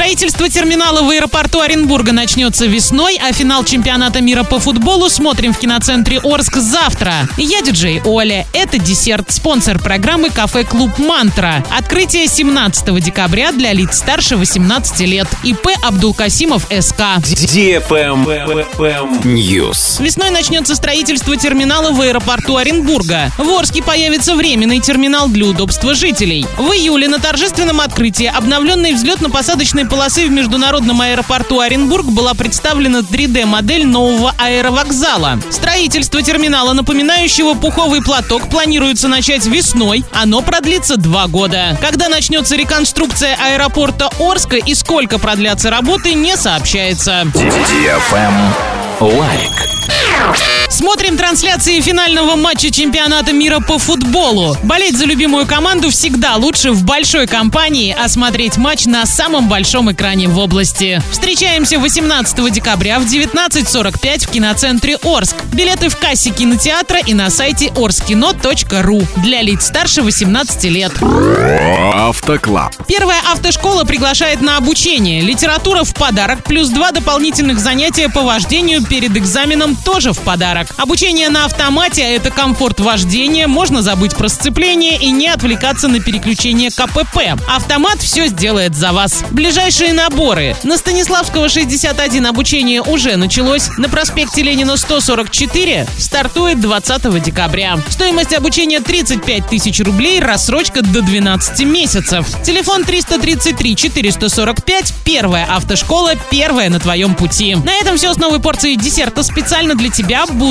Строительство терминала в аэропорту Оренбурга начнется весной, а финал чемпионата мира по футболу смотрим в киноцентре Орск завтра. Я диджей Оля. Это десерт. Спонсор программы «Кафе Клуб Мантра». Открытие 17 декабря для лиц старше 18 лет. ИП Абдулкасимов СК. News. Весной начнется строительство терминала в аэропорту Оренбурга. В Орске появится временный терминал для удобства жителей. В июле на торжественном открытии обновленной взлетно-посадочной полосы в международном аэропорту Оренбург была представлена 3D-модель нового аэровокзала. Строительство терминала, напоминающего пуховый платок, планируется начать весной. Оно продлится два года. Когда начнется реконструкция аэропорта Орска и сколько продлятся работы, не сообщается. Лайк. Смотрим трансляции финального матча чемпионата мира по футболу. Болеть за любимую команду всегда лучше в большой компании, а смотреть матч на самом большом экране в области. Встречаемся 18 декабря в 19.45 в киноцентре Орск. Билеты в кассе кинотеатра и на сайте orskino.ru для лиц старше 18 лет. Автоклаб. Первая автошкола приглашает на обучение. Литература в подарок, плюс два дополнительных занятия по вождению перед экзаменом тоже в подарок. Обучение на автомате – это комфорт вождения, можно забыть про сцепление и не отвлекаться на переключение КПП. Автомат все сделает за вас. Ближайшие наборы. На Станиславского 61 обучение уже началось. На проспекте Ленина 144 стартует 20 декабря. Стоимость обучения 35 тысяч рублей, рассрочка до 12 месяцев. Телефон 333 445, первая автошкола, первая на твоем пути. На этом все с новой порцией десерта специально для тебя.